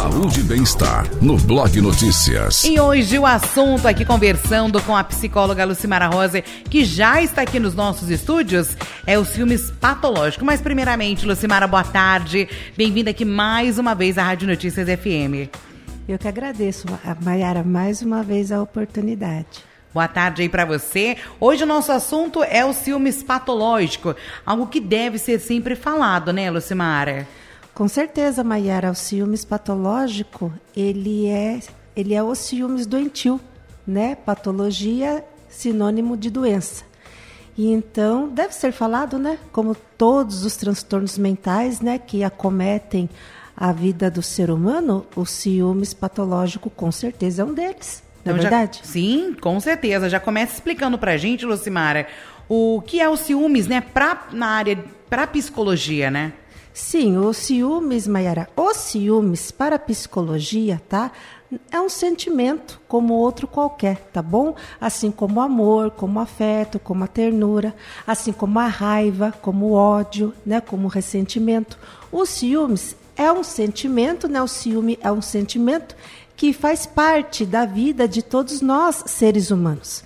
Saúde e bem-estar no Blog Notícias. E hoje o assunto aqui conversando com a psicóloga Lucimara Rosa, que já está aqui nos nossos estúdios, é os filmes patológicos. Mas primeiramente, Lucimara, boa tarde. Bem-vinda aqui mais uma vez à Rádio Notícias FM. Eu que agradeço, Mayara, mais uma vez a oportunidade. Boa tarde aí para você. Hoje o nosso assunto é o ciúmes patológico, algo que deve ser sempre falado, né, Lucimara? Com certeza, Mayara, o ciúmes patológico, ele é, ele é o ciúmes doentio, né? Patologia sinônimo de doença. E então deve ser falado, né, como todos os transtornos mentais, né, que acometem a vida do ser humano, o ciúmes patológico com certeza é um deles. Não é então, verdade? Já, sim, com certeza. Já começa explicando pra gente, Lucimara, o que é o ciúmes, né, pra, na área, pra psicologia, né? Sim, o ciúmes, Mayara, o ciúmes para a psicologia, tá? É um sentimento como outro qualquer, tá bom? Assim como o amor, como o afeto, como a ternura, assim como a raiva, como o ódio, né? Como o ressentimento. O ciúmes é um sentimento, né? O ciúme é um sentimento que faz parte da vida de todos nós, seres humanos.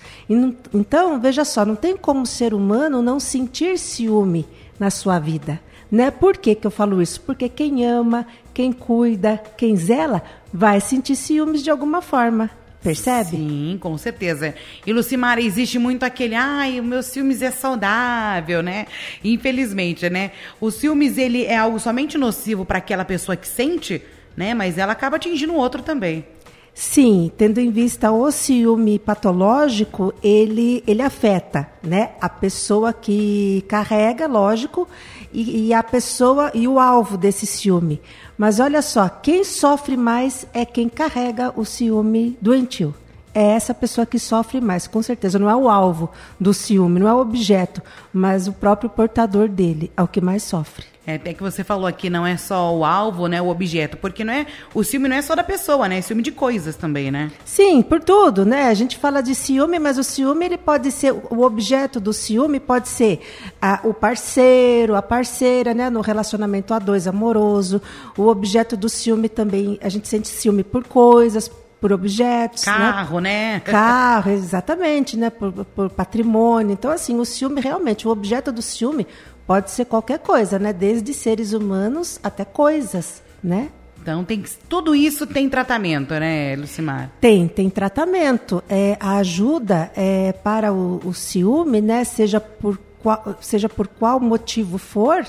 Então, veja só, não tem como ser humano não sentir ciúme na sua vida. Né? Por que, que eu falo isso? Porque quem ama, quem cuida, quem zela, vai sentir ciúmes de alguma forma. Percebe? Sim, com certeza. E Lucimara, existe muito aquele, ai, o meu ciúmes é saudável, né? Infelizmente, né? O ciúmes, ele é algo somente nocivo para aquela pessoa que sente, né? Mas ela acaba atingindo o outro também. Sim, tendo em vista o ciúme patológico, ele, ele afeta, né? A pessoa que carrega, lógico, e, e, a pessoa e o alvo desse ciúme. Mas olha só, quem sofre mais é quem carrega o ciúme doentio é essa pessoa que sofre mais, com certeza. Não é o alvo do ciúme, não é o objeto, mas o próprio portador dele é o que mais sofre. É, até que você falou aqui, não é só o alvo, né, o objeto, porque não é, o ciúme não é só da pessoa, né, é ciúme de coisas também, né? Sim, por tudo, né? A gente fala de ciúme, mas o ciúme ele pode ser, o objeto do ciúme pode ser a, o parceiro, a parceira, né, no relacionamento a dois amoroso. O objeto do ciúme também, a gente sente ciúme por coisas, por objetos. Né? Carro, né? né? Carro, exatamente, né? Por, por, patrimônio. Então, assim, o ciúme realmente, o objeto do ciúme pode ser qualquer coisa, né? Desde seres humanos até coisas, né? Então, tem, tudo isso tem tratamento, né, Lucimar? Tem, tem tratamento. É, a ajuda é, para o, o ciúme, né, seja por, qual, seja por qual motivo for,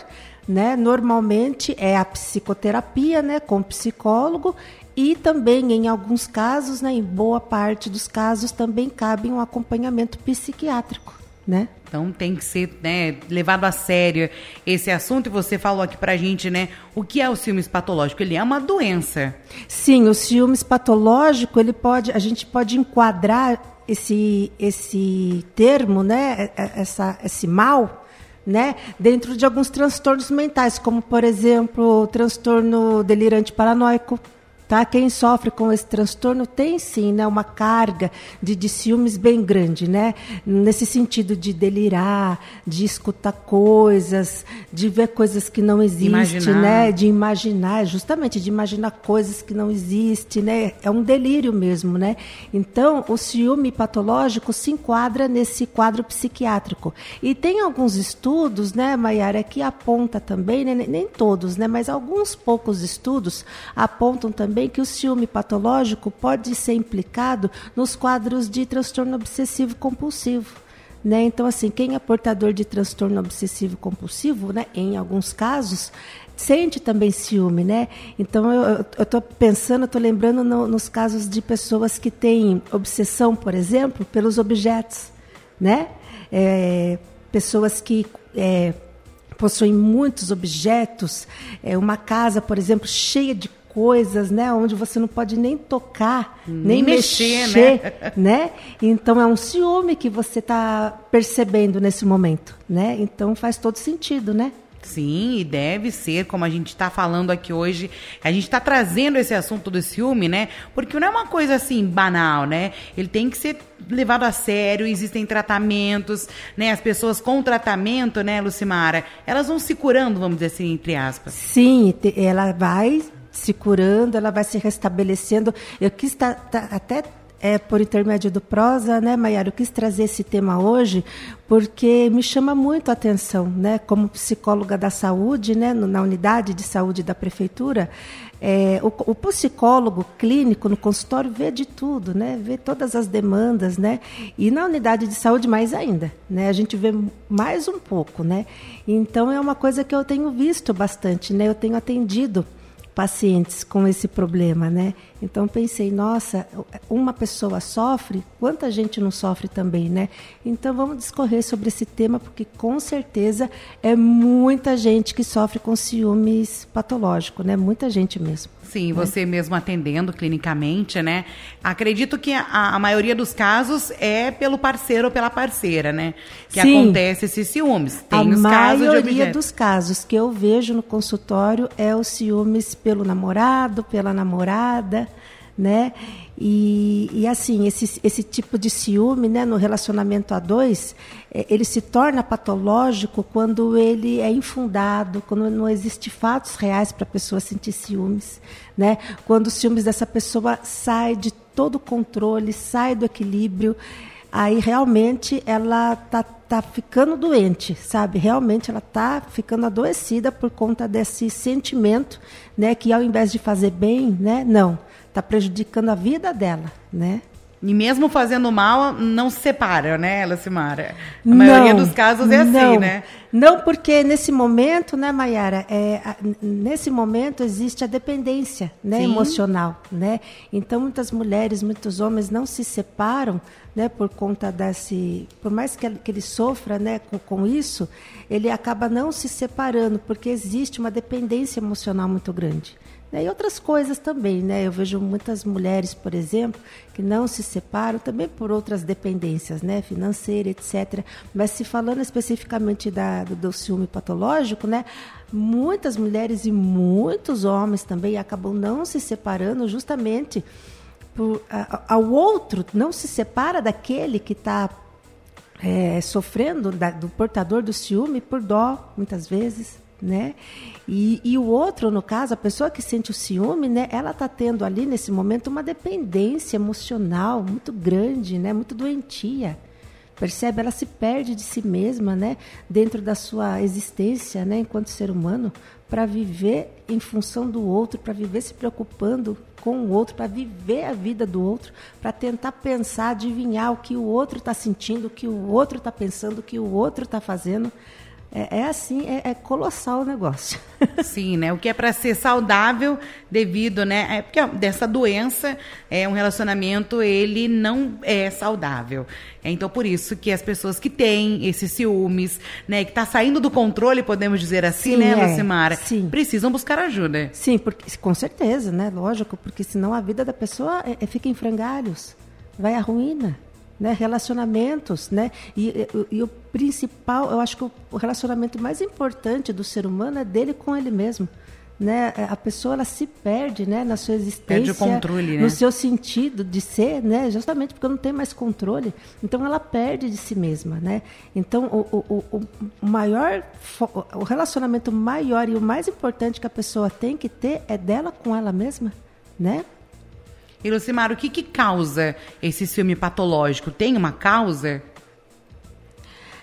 né, normalmente é a psicoterapia, né, com psicólogo e também, em alguns casos, né, em boa parte dos casos, também cabe um acompanhamento psiquiátrico. Né? Então tem que ser né, levado a sério esse assunto. E você falou aqui pra gente, né? O que é o ciúmes patológico? Ele é uma doença. Sim, o ciúmes patológico, ele pode, a gente pode enquadrar esse, esse termo, né? Essa, esse mal, né? Dentro de alguns transtornos mentais, como por exemplo, o transtorno delirante paranoico Tá? Quem sofre com esse transtorno tem sim né, uma carga de, de ciúmes bem grande, né? nesse sentido de delirar, de escutar coisas, de ver coisas que não existem, né? de imaginar, justamente de imaginar coisas que não existem. Né? É um delírio mesmo. Né? Então, o ciúme patológico se enquadra nesse quadro psiquiátrico. E tem alguns estudos, né, Maiara, que aponta também, né, nem todos, né, mas alguns poucos estudos apontam também também que o ciúme patológico pode ser implicado nos quadros de transtorno obsessivo compulsivo. Né? Então, assim, quem é portador de transtorno obsessivo compulsivo, né, em alguns casos, sente também ciúme, né? Então, eu estou pensando, estou lembrando no, nos casos de pessoas que têm obsessão, por exemplo, pelos objetos, né? É, pessoas que é, possuem muitos objetos, é, uma casa, por exemplo, cheia de coisas, né, onde você não pode nem tocar, nem, nem mexer, mexer né? né? Então é um ciúme que você está percebendo nesse momento, né? Então faz todo sentido, né? Sim, e deve ser, como a gente está falando aqui hoje, a gente está trazendo esse assunto do ciúme, né? Porque não é uma coisa assim banal, né? Ele tem que ser levado a sério, existem tratamentos, né? As pessoas com tratamento, né, Lucimara, elas vão se curando, vamos dizer assim, entre aspas. Sim, ela vai se curando, ela vai se restabelecendo. Eu quis tá, tá, até é, por intermédio do prosa, né, Maiara, eu quis trazer esse tema hoje porque me chama muito a atenção, né, como psicóloga da saúde, né, na unidade de saúde da prefeitura, é, o, o, psicólogo clínico no consultório vê de tudo, né, vê todas as demandas, né, e na unidade de saúde mais ainda, né, a gente vê mais um pouco, né, então é uma coisa que eu tenho visto bastante, né, eu tenho atendido pacientes com esse problema, né? Então pensei, nossa, uma pessoa sofre, quanta gente não sofre também, né? Então vamos discorrer sobre esse tema porque com certeza é muita gente que sofre com ciúmes patológico, né? Muita gente mesmo. Sim, você mesmo atendendo clinicamente, né? Acredito que a, a, maioria dos casos é pelo parceiro ou pela parceira, né? Que Sim. acontece esses ciúmes. Tem a os casos de maioria dos casos que eu vejo no consultório é os ciúmes pelo namorado, pela namorada, né? E, e assim, esse, esse tipo de ciúme né, no relacionamento a dois, é, ele se torna patológico quando ele é infundado, quando não existe fatos reais para a pessoa sentir ciúmes. Né? Quando os ciúmes dessa pessoa sai de todo o controle, sai do equilíbrio, aí realmente ela tá, tá ficando doente, sabe? Realmente ela tá ficando adoecida por conta desse sentimento, né? Que ao invés de fazer bem, né? Não está prejudicando a vida dela, né? E mesmo fazendo mal, não se separa, né, Lacimara? A não, maioria dos casos é assim, não, assim, né? Não, porque nesse momento, né, Mayara, é, nesse momento existe a dependência né, emocional, né? Então, muitas mulheres, muitos homens não se separam, né, por conta desse... Por mais que ele, que ele sofra, né, com, com isso, ele acaba não se separando, porque existe uma dependência emocional muito grande. Né? E outras coisas também, né? Eu vejo muitas mulheres, por exemplo, que não se separam também por outras dependências, né? Financeira, etc. Mas se falando especificamente da, do, do ciúme patológico, né? Muitas mulheres e muitos homens também acabam não se separando justamente por, a, ao outro, não se separa daquele que está é, sofrendo da, do portador do ciúme por dó, muitas vezes, né? E, e o outro, no caso, a pessoa que sente o ciúme, né? Ela está tendo ali nesse momento uma dependência emocional muito grande, né? Muito doentia. Percebe? Ela se perde de si mesma, né? Dentro da sua existência, né? Enquanto ser humano, para viver em função do outro, para viver se preocupando com o outro, para viver a vida do outro, para tentar pensar, adivinhar o que o outro está sentindo, o que o outro está pensando, o que o outro está fazendo. É, é assim, é, é, colossal o negócio. Sim, né? O que é para ser saudável devido, né? É porque dessa doença, é um relacionamento ele não é saudável. É, então por isso que as pessoas que têm esses ciúmes, né, que está saindo do controle, podemos dizer assim, sim, né, é, Lucimara, sim. precisam buscar ajuda. Sim, porque com certeza, né? Lógico, porque senão a vida da pessoa é, é fica em frangalhos, vai à ruína né, relacionamentos, né? E, e, e, o principal, eu acho que o relacionamento mais importante do ser humano é dele com ele mesmo. Né? A pessoa ela se perde né, na sua existência, perde o controle, né? no seu sentido de ser, né? justamente porque não tem mais controle. Então ela perde de si mesma. Né? Então o, o, o maior, o relacionamento maior e o mais importante que a pessoa tem que ter é dela com ela mesma. Né? E Lucimar, o que, que causa esse ciúme patológico? Tem uma causa?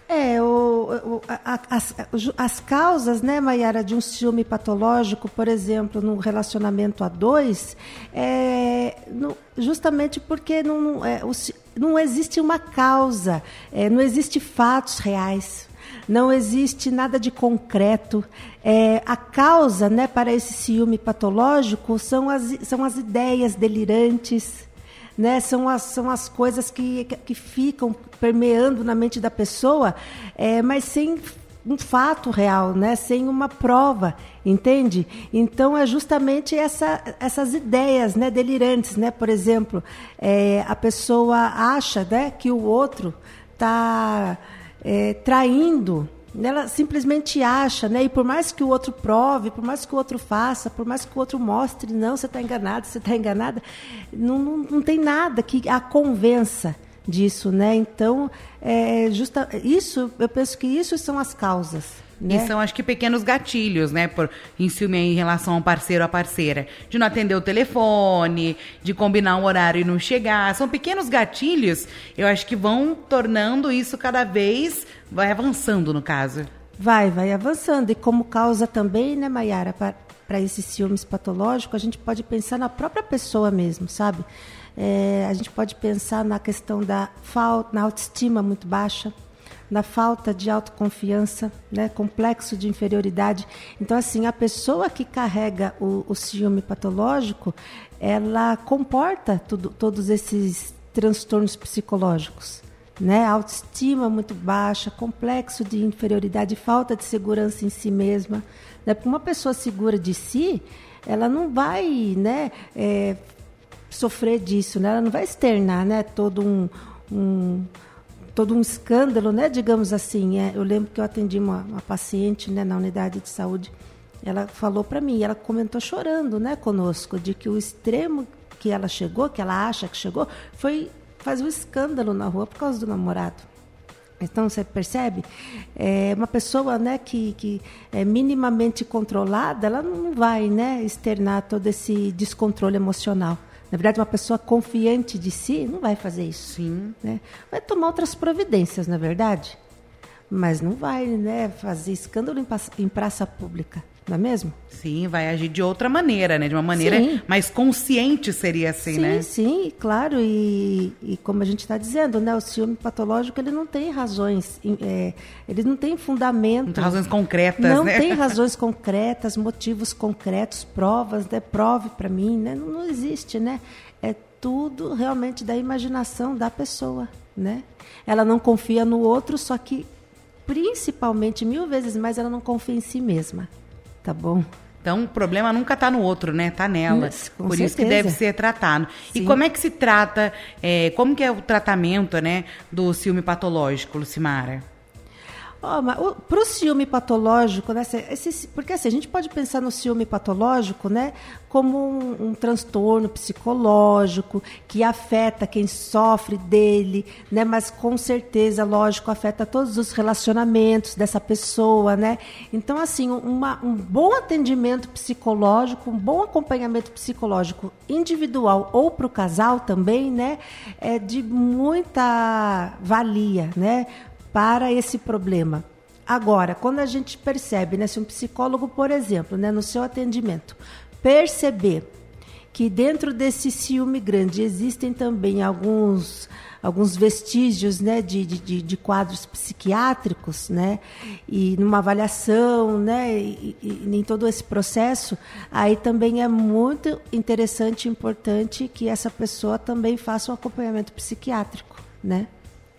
É, o, o, a, as, as causas, né, Mayara, de um ciúme patológico, por exemplo, no relacionamento a dois, é no, justamente porque não, é, o, não existe uma causa, é, não existe fatos reais não existe nada de concreto. É, a causa né, para esse ciúme patológico são as, são as ideias delirantes, né? são, as, são as coisas que, que ficam permeando na mente da pessoa, é, mas sem um fato real, né? sem uma prova, entende? Então é justamente essa, essas ideias né, delirantes, né? Por exemplo, é, a pessoa acha né, que o outro está é, traindo, ela simplesmente acha, né? E por mais que o outro prove, por mais que o outro faça, por mais que o outro mostre, não, você está enganado, você está enganada, não, não, não tem nada que a convença disso, né? Então, é, justa, isso, eu penso que isso são as causas. Né? E são, acho que, pequenos gatilhos, né? Por, em ciúme em relação ao parceiro ou à parceira. De não atender o telefone, de combinar um horário e não chegar. São pequenos gatilhos, eu acho que vão tornando isso cada vez, vai avançando no caso. Vai, vai avançando. E como causa também, né, Mayara, para esses ciúmes patológicos, a gente pode pensar na própria pessoa mesmo, sabe? É, a gente pode pensar na questão da falta, na autoestima muito baixa, na falta de autoconfiança, né, complexo de inferioridade. Então, assim, a pessoa que carrega o, o ciúme patológico, ela comporta tudo, todos esses transtornos psicológicos. Né? Autoestima muito baixa, complexo de inferioridade, falta de segurança em si mesma. Né? Porque uma pessoa segura de si, ela não vai né, é, sofrer disso, né? ela não vai externar né, todo um, um todo um escândalo, né? Digamos assim. É, eu lembro que eu atendi uma, uma paciente né, na unidade de saúde. Ela falou para mim, ela comentou chorando, né, conosco, de que o extremo que ela chegou, que ela acha que chegou, foi fazer um escândalo na rua por causa do namorado. Então você percebe, é uma pessoa, né, que, que é minimamente controlada, ela não vai, né, externar todo esse descontrole emocional. Na verdade, uma pessoa confiante de si não vai fazer isso. Sim. Né? Vai tomar outras providências, na verdade. Mas não vai né, fazer escândalo em, em praça pública não é mesmo? Sim, vai agir de outra maneira, né? De uma maneira sim. mais consciente seria assim, sim, né? Sim, sim, claro. E, e como a gente está dizendo, né? O ciúme patológico ele não tem razões, é, ele não tem fundamento. Não tem razões concretas, não né? Não tem razões concretas, motivos concretos, provas, né? Prove para mim, né? Não, não existe, né? É tudo realmente da imaginação da pessoa, né? Ela não confia no outro, só que principalmente mil vezes mais ela não confia em si mesma. Tá bom. Então, o problema nunca está no outro, né? Está nela. Mas, Por certeza. isso que deve ser tratado. Sim. E como é que se trata, é, como que é o tratamento, né, do ciúme patológico, Lucimara? Oh, para o ciúme patológico, né, esse, porque assim, a gente pode pensar no ciúme patológico né, como um, um, transtorno psicológico que afeta quem sofre dele, né, mas com certeza, lógico, afeta todos os relacionamentos dessa pessoa. Né? Então, assim, uma, um bom atendimento psicológico, um bom acompanhamento psicológico individual ou para o casal também, né, é de muita valia, né? Para esse problema. Agora, quando a gente percebe, né, se um psicólogo, por exemplo, né, no seu atendimento, perceber que dentro desse ciúme grande existem também alguns alguns vestígios né, de, de, de, quadros psiquiátricos, né, e numa avaliação, né, e, e, em todo esse processo, aí também é muito interessante e importante que essa pessoa também faça um acompanhamento psiquiátrico, né?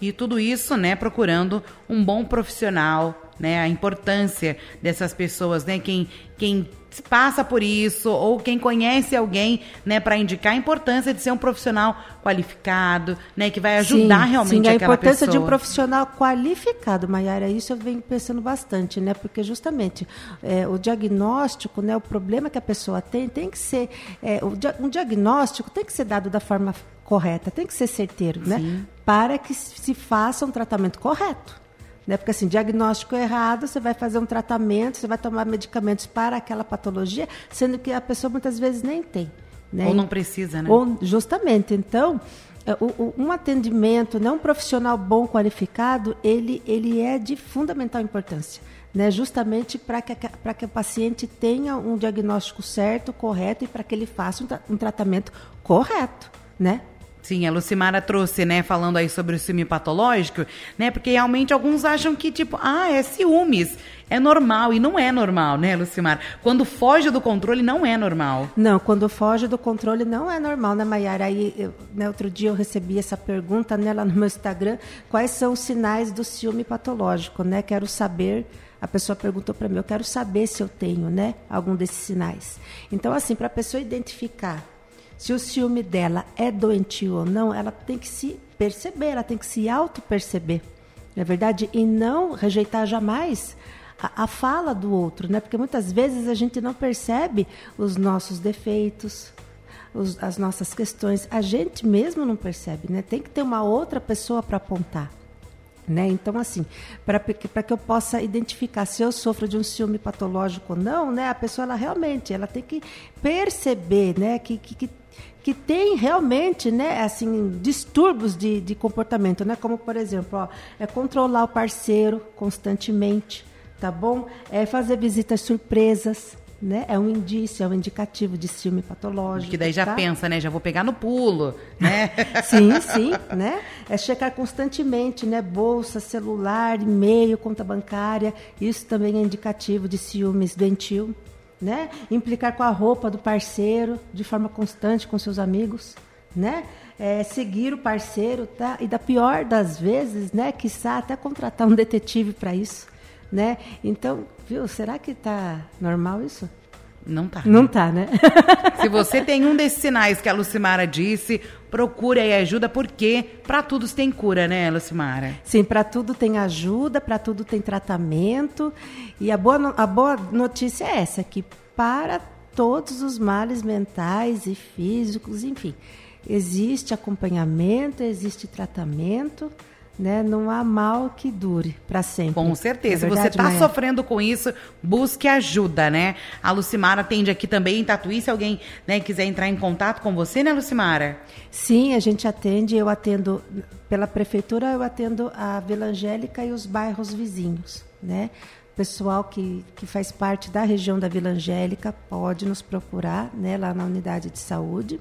E tudo isso, né, procurando um bom profissional, né, a importância dessas pessoas, né, quem, quem passa por isso ou quem conhece alguém, né, para indicar a importância de ser um profissional qualificado, né, que vai ajudar sim, realmente sim, a importância pessoa. de um profissional qualificado, Mayara, isso eu venho pensando bastante, né, porque justamente é, o diagnóstico, né, o problema que a pessoa tem, tem que ser, é, um diagnóstico tem que ser dado da forma correta, tem que ser certeiro, né? Sim. Para que se faça um tratamento correto. Né? Porque assim, diagnóstico errado, você vai fazer um tratamento, você vai tomar medicamentos para aquela patologia, sendo que a pessoa muitas vezes nem tem. Né? Ou não precisa, né? Ou, justamente. Então, é, um atendimento, né, um profissional bom, qualificado, ele, ele é de fundamental importância. Né, justamente para que, que o paciente tenha um diagnóstico certo, correto e para que ele faça um, um tratamento correto, né? Sim, a Lucimara trouxe, né, falando aí sobre o ciúme patológico, né, porque realmente alguns acham que, tipo, ah, é ciúmes, é normal, e não é normal, né, Lucimara? Quando foge do controle, não é normal. Não, quando foge do controle, não é normal, né, Mayara? Aí, eu, né, outro dia eu recebi essa pergunta, né, lá no meu Instagram, quais são os sinais do ciúme patológico, né? Quero saber a pessoa perguntou para mim, eu quero saber se eu tenho, né, algum desses sinais. Então, assim, para a pessoa identificar se o ciúme dela é doentio ou não, ela tem que se perceber, ela tem que se auto-perceber, não é verdade? E não rejeitar jamais a, a, fala do outro, né? Porque muitas vezes a gente não percebe os nossos defeitos, os, as nossas questões. A gente mesmo não percebe, né? Tem que ter uma outra pessoa para apontar. Né? Então, assim, para que eu possa identificar se eu sofro de um ciúme patológico ou não, né, a pessoa ela realmente ela tem que perceber né, que, que, que tem realmente né, assim, distúrbios de, de comportamento, né? como, por exemplo, ó, é controlar o parceiro constantemente, tá bom? É fazer visitas surpresas, né? É um indício, é um indicativo de ciúme patológico. Que daí já tá? pensa, né? Já vou pegar no pulo, né? sim, sim, né? É checar constantemente, né? Bolsa, celular, e-mail, conta bancária. Isso também é indicativo de ciúmes doentio, né? Implicar com a roupa do parceiro de forma constante com seus amigos, né? É, seguir o parceiro, tá? E da pior das vezes, né? Quiçá até contratar um detetive para isso né? Então, viu, será que está normal isso? Não tá. Não tá, né? Se você tem um desses sinais que a Lucimara disse, procure aí ajuda, porque para tudo tem cura, né, Lucimara? Sim, para tudo tem ajuda, para tudo tem tratamento. E a boa, a boa notícia é essa, que para todos os males mentais e físicos, enfim, existe acompanhamento, existe tratamento né? Não há mal que dure para sempre. Com certeza. É Se você está sofrendo com isso, busque ajuda, né? A Lucimara atende aqui também em Tatuí, se alguém né, quiser entrar em contato com você, né, Lucimara? Sim, a gente atende, eu atendo pela prefeitura, eu atendo a Vila Angélica e os bairros vizinhos, né? pessoal que, que faz parte da região da Vila Angélica pode nos procurar né, lá na unidade de saúde.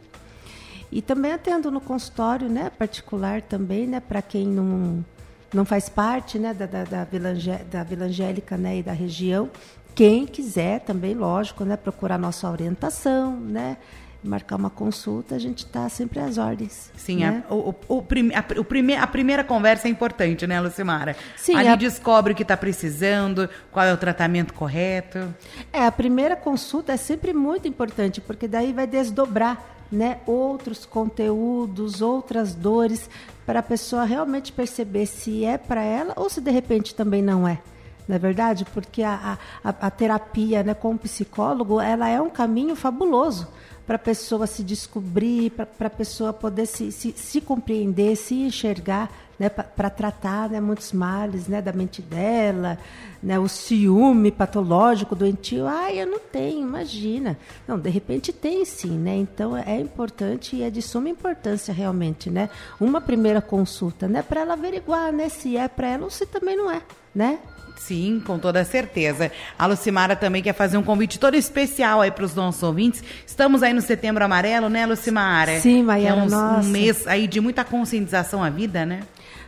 E também atendo no consultório, né, particular também, né, para quem não, não faz parte, né, da, da, da, Vila, da Vila Angélica, né, e da região. Quem quiser também, lógico, né, procurar nossa orientação, né, marcar uma consulta, a gente está sempre às ordens. Sim, né? a, o, o, prime, a, o prime, a primeira conversa é importante, né, Lucimara? Sim. Ali a... descobre o que está precisando, qual é o tratamento correto. É, a primeira consulta é sempre muito importante, porque daí vai desdobrar né, outros conteúdos, outras dores, para a pessoa realmente perceber se é para ela ou se de repente também não é. Não é verdade? Porque a, a, a terapia né, com o psicólogo ela é um caminho fabuloso para a pessoa se descobrir, para a pessoa poder se, se, se, compreender, se enxergar, né, para tratar né, muitos males né, da mente dela, né, o ciúme patológico, doentio. Ah, eu não tenho, imagina. Não, de repente tem sim, né? Então é importante e é de suma importância realmente, né? Uma primeira consulta, né, para ela averiguar, né, se é para ela ou se também não é, né? Sim, com toda certeza. A Lucimara também quer fazer um convite todo especial aí para os nossos ouvintes. Estamos aí no Setembro Amarelo, né, Lucimara? Sim, Maiara, é um, nossa. um mês aí de muita conscientização à vida, né?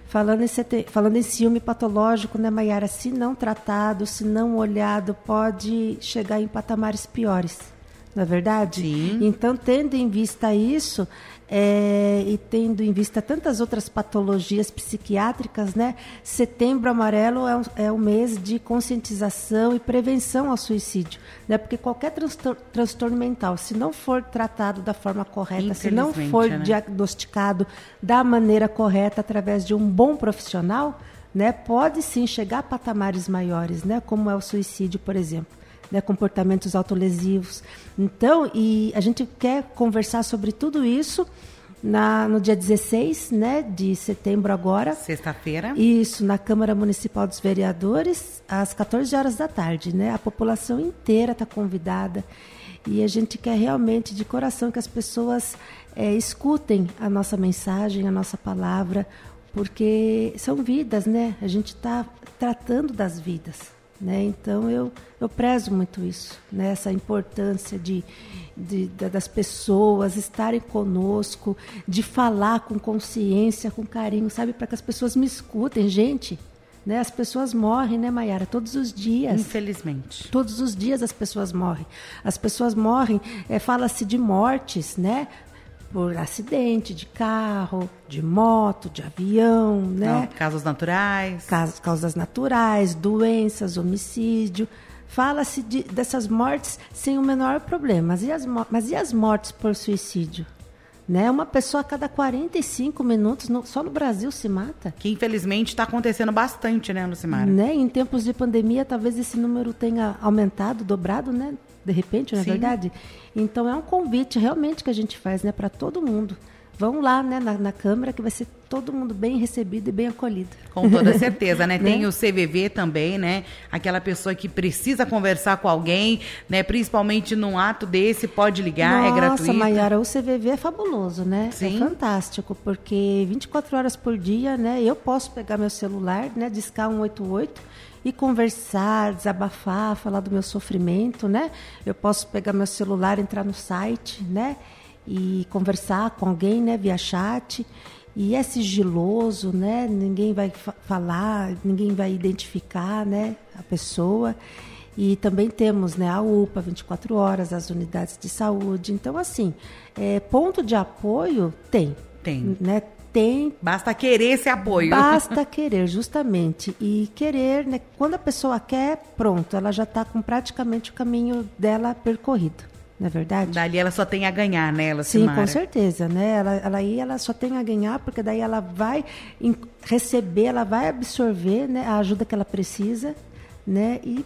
Falando em, falando em ciúme patológico, né, Maiara? Se não tratado, se não olhado, pode chegar em patamares piores. Não é verdade? Sim. Então, tendo em vista isso, é, e tendo em vista tantas outras patologias psiquiátricas, né? Setembro Amarelo é, um, é o mês de conscientização e prevenção ao suicídio, né? Porque qualquer transtor transtorno mental, se não for tratado da forma correta, se não for né? diagnosticado da maneira correta através de um bom profissional, né? Pode sim chegar a patamares maiores, né? Como é o suicídio, por exemplo né, comportamentos autolesivos. Então, e a gente quer conversar sobre tudo isso na, no dia 16 né, de setembro agora. Sexta-feira. Isso, na Câmara Municipal dos Vereadores, às 14 horas da tarde. Né? A população inteira está convidada. E a gente quer realmente, de coração, que as pessoas é, escutem a nossa mensagem, a nossa palavra, porque são vidas, né? A gente está tratando das vidas. Né? Então eu, eu prezo muito isso, né? essa importância de, de, de, das pessoas estarem conosco, de falar com consciência, com carinho, sabe? Para que as pessoas me escutem. Gente, né? as pessoas morrem, né, Mayara? Todos os dias. Infelizmente. Todos os dias as pessoas morrem. As pessoas morrem, é, fala-se de mortes, né? Por acidente de carro, de moto, de avião, né? Não, causas naturais. Causas, causas naturais, doenças, homicídio. Fala-se de, dessas mortes sem o menor problema. Mas e, as, mas e as mortes por suicídio? Né? Uma pessoa a cada 45 minutos, no, só no Brasil se mata. Que infelizmente está acontecendo bastante, né, Lucimara? Né? Em tempos de pandemia, talvez esse número tenha aumentado, dobrado, né? De repente, não é Sim. verdade? Então é um convite realmente que a gente faz, né, para todo mundo. Vão lá né, na, na Câmara que vai ser todo mundo bem recebido e bem acolhido. Com toda certeza, né? Tem né? o CVV também, né? Aquela pessoa que precisa conversar com alguém, né? Principalmente num ato desse, pode ligar, Nossa, é gratuito. Nossa, Mayara, o CVV é fabuloso, né? Sim. É fantástico, porque 24 horas por dia, né? Eu posso pegar meu celular, né? Discar 188 e conversar, desabafar, falar do meu sofrimento, né? Eu posso pegar meu celular, entrar no site, né? E conversar com alguém, né? Via chat e é sigiloso, né? Ninguém vai falar, ninguém vai identificar, né, a pessoa. E também temos, né, a UPA 24 horas, as unidades de saúde. Então, assim, é, ponto de apoio tem. Tem. Né? Tem. Basta querer esse apoio. Basta querer, justamente. E querer, né? Quando a pessoa quer, pronto, ela já está com praticamente o caminho dela percorrido não é verdade? Dali ela só tem a ganhar, né, Lucimara? Sim, com certeza, né? Ela, ela aí ela só tem a ganhar, porque daí ela vai receber, ela vai absorver né, a ajuda que ela precisa, né? E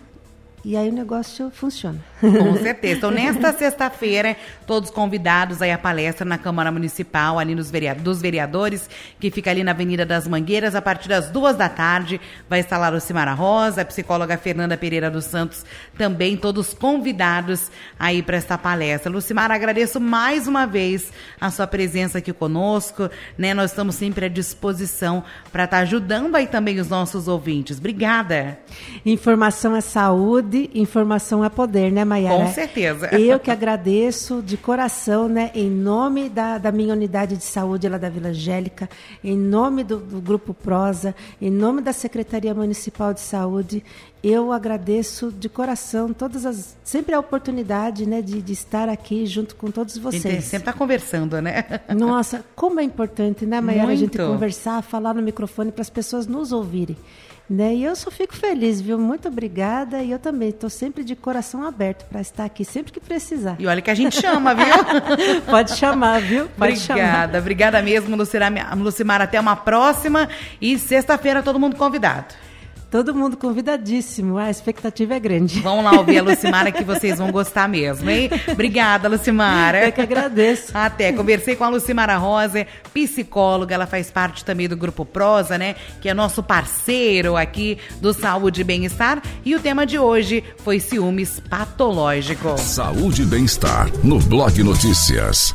e aí o negócio funciona. Com certeza. Então, nesta sexta-feira, todos convidados aí à palestra na Câmara Municipal, ali nos vereadores, dos vereadores, que fica ali na Avenida das Mangueiras, a partir das duas da tarde. Vai estar lá Lucimara Rosa, a psicóloga Fernanda Pereira dos Santos, também todos convidados aí para esta palestra. Lucimara, agradeço mais uma vez a sua presença aqui conosco. Né? Nós estamos sempre à disposição para estar tá ajudando aí também os nossos ouvintes. Obrigada. Informação é saúde informação é poder, né, Maiara? Com certeza. Eu que agradeço de coração, né, em nome da, da minha unidade de saúde lá da Vila Angélica, em nome do, do Grupo Prosa, em nome da Secretaria Municipal de Saúde, eu agradeço de coração todas as sempre a oportunidade né de, de estar aqui junto com todos vocês a gente sempre está conversando né nossa como é importante né Maiara a gente conversar falar no microfone para as pessoas nos ouvirem né? E eu só fico feliz, viu? Muito obrigada. E eu também estou sempre de coração aberto para estar aqui sempre que precisar. E olha que a gente chama, viu? Pode chamar, viu? Pode obrigada, chamar. obrigada mesmo, Lucimar. Até uma próxima. E sexta-feira todo mundo convidado. Todo mundo convidadíssimo. A expectativa é grande. Vão lá ouvir a Lucimara que vocês vão gostar mesmo, hein? Obrigada, Lucimara. Eu que agradeço. Até. Conversei com a Lucimara Rosa, psicóloga. Ela faz parte também do Grupo Prosa, né? Que é nosso parceiro aqui do Saúde e Bem-Estar. E o tema de hoje foi ciúmes patológico. Saúde e Bem-Estar, no Blog Notícias.